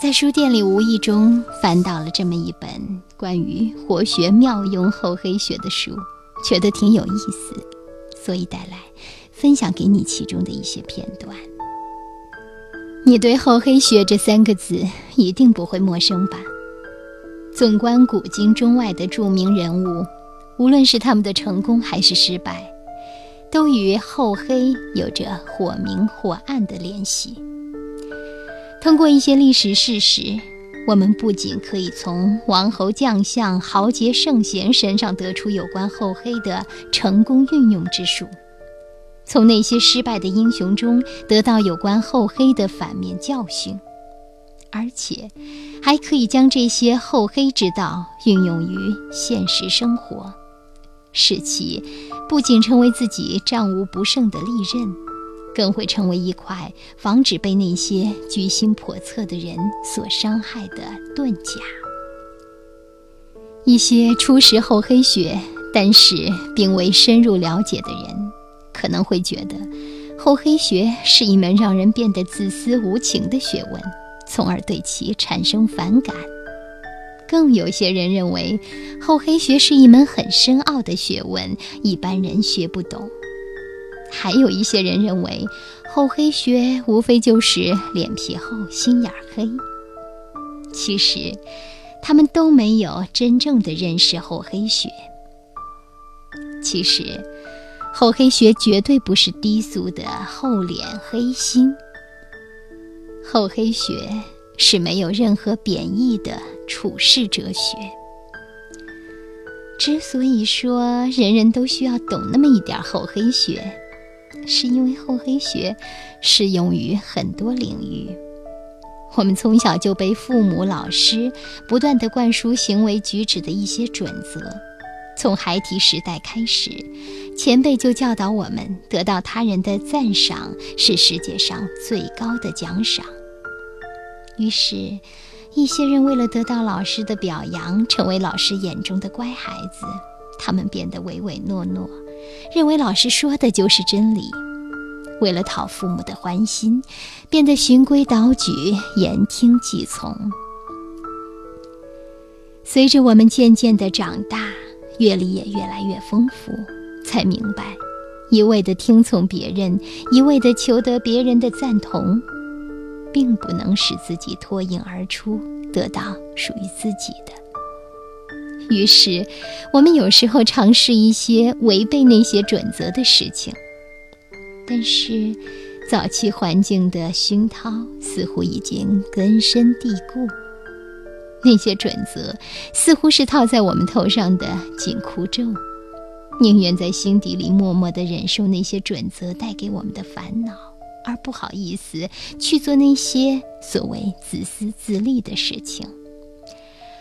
在书店里无意中翻到了这么一本关于活学妙用厚黑学的书，觉得挺有意思，所以带来分享给你其中的一些片段。你对“厚黑学”这三个字一定不会陌生吧？纵观古今中外的著名人物，无论是他们的成功还是失败，都与厚黑有着或明或暗的联系。通过一些历史事实，我们不仅可以从王侯将相、豪杰圣贤身上得出有关厚黑的成功运用之术，从那些失败的英雄中得到有关厚黑的反面教训，而且还可以将这些厚黑之道运用于现实生活，使其不仅成为自己战无不胜的利刃。更会成为一块防止被那些居心叵测的人所伤害的盾甲。一些初识厚黑学，但是并未深入了解的人，可能会觉得厚黑学是一门让人变得自私无情的学问，从而对其产生反感。更有些人认为，厚黑学是一门很深奥的学问，一般人学不懂。还有一些人认为，厚黑学无非就是脸皮厚、心眼黑。其实，他们都没有真正的认识厚黑学。其实，厚黑学绝对不是低俗的厚脸黑心。厚黑学是没有任何贬义的处世哲学。之所以说人人都需要懂那么一点厚黑学，是因为厚黑学适用于很多领域。我们从小就被父母、老师不断地灌输行为举止的一些准则。从孩提时代开始，前辈就教导我们，得到他人的赞赏是世界上最高的奖赏。于是，一些人为了得到老师的表扬，成为老师眼中的乖孩子，他们变得唯唯诺诺。认为老师说的就是真理，为了讨父母的欢心，变得循规蹈矩、言听计从。随着我们渐渐的长大，阅历也越来越丰富，才明白，一味的听从别人，一味的求得别人的赞同，并不能使自己脱颖而出，得到属于自己的。于是，我们有时候尝试一些违背那些准则的事情，但是早期环境的熏陶似乎已经根深蒂固。那些准则似乎是套在我们头上的紧箍咒，宁愿在心底里默默地忍受那些准则带给我们的烦恼，而不好意思去做那些所谓自私自利的事情。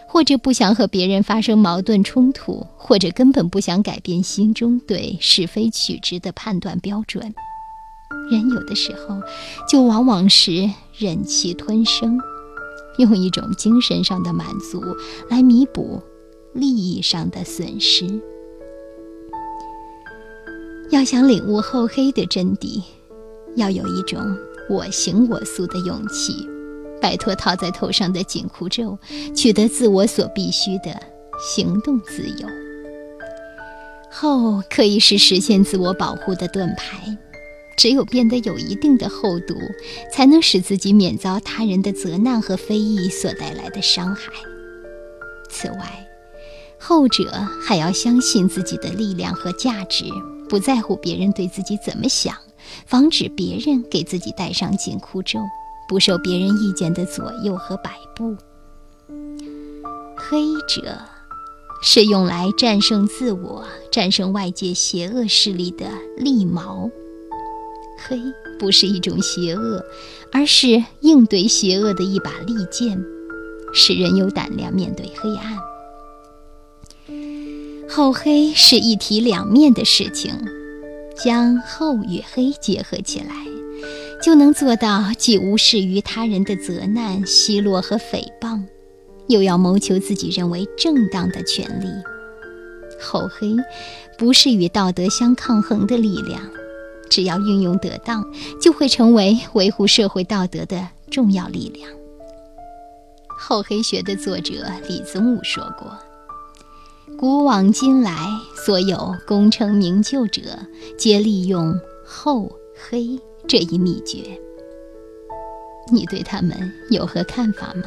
或者不想和别人发生矛盾冲突，或者根本不想改变心中对是非曲直的判断标准，人有的时候就往往是忍气吞声，用一种精神上的满足来弥补利益上的损失。要想领悟厚黑的真谛，要有一种我行我素的勇气。摆脱套在头上的紧箍咒，取得自我所必须的行动自由。厚可以是实现自我保护的盾牌，只有变得有一定的厚度，才能使自己免遭他人的责难和非议所带来的伤害。此外，后者还要相信自己的力量和价值，不在乎别人对自己怎么想，防止别人给自己戴上紧箍咒。不受别人意见的左右和摆布，黑者是用来战胜自我、战胜外界邪恶势力的利矛。黑不是一种邪恶，而是应对邪恶的一把利剑，使人有胆量面对黑暗。厚黑是一体两面的事情，将厚与黑结合起来。就能做到既无视于他人的责难奚落和诽谤？又要谋求自己认为正当的权利。厚黑不是与道德相抗衡的力量只要运用得当就会成为维护社会道德的重要力量。厚黑学的作者李宗武说过古往今来所有功成名就者皆利用厚黑这一秘诀。你对他们有何看法吗？